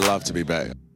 love to be back.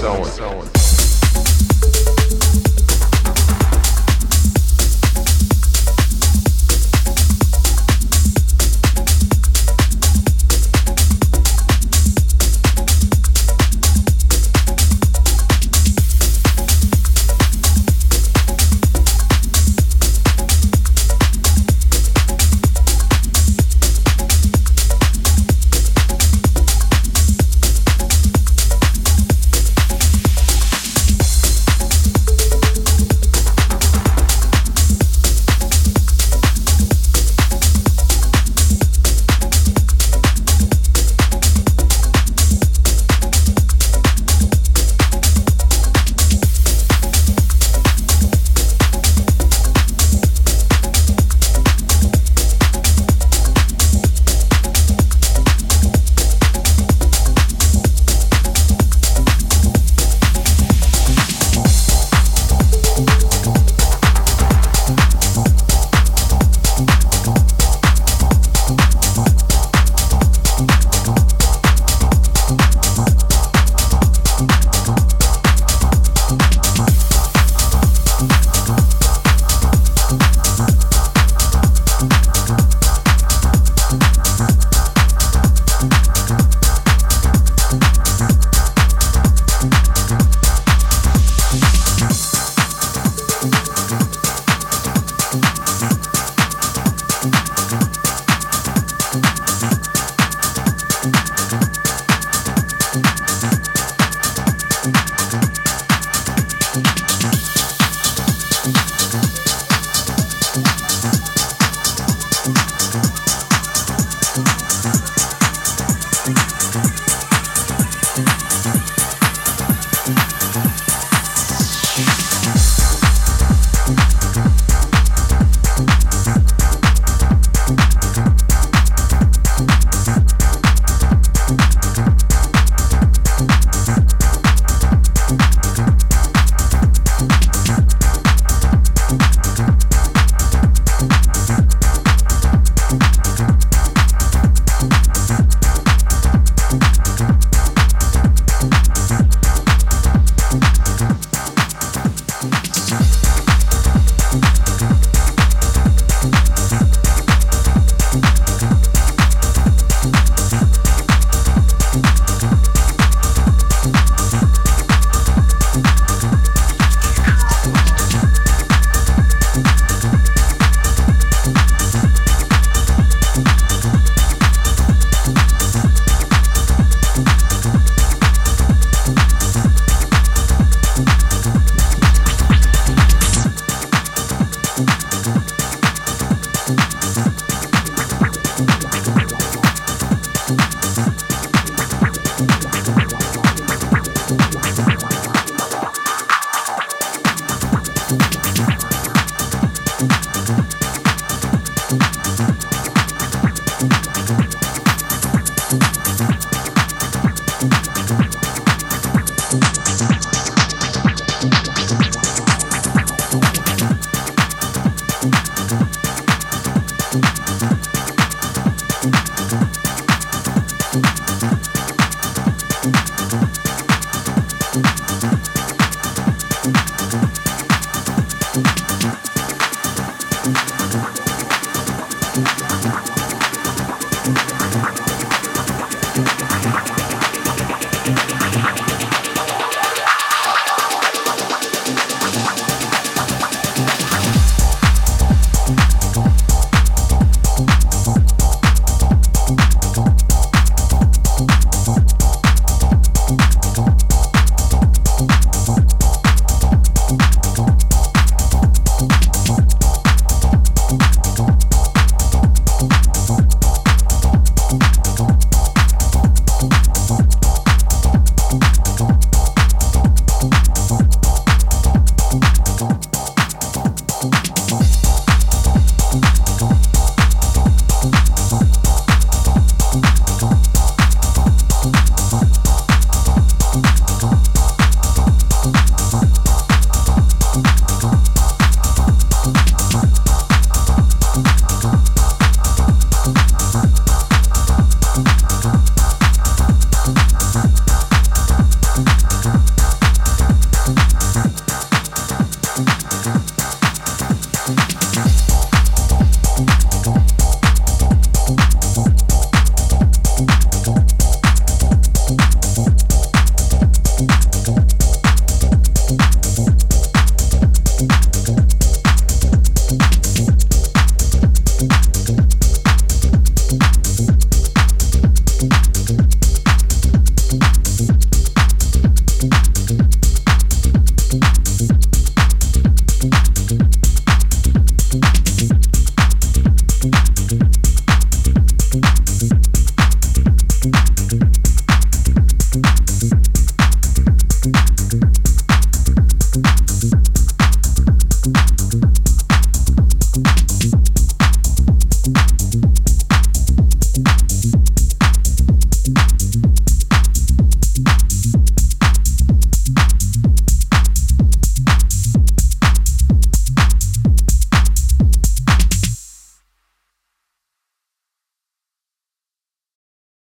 Sour.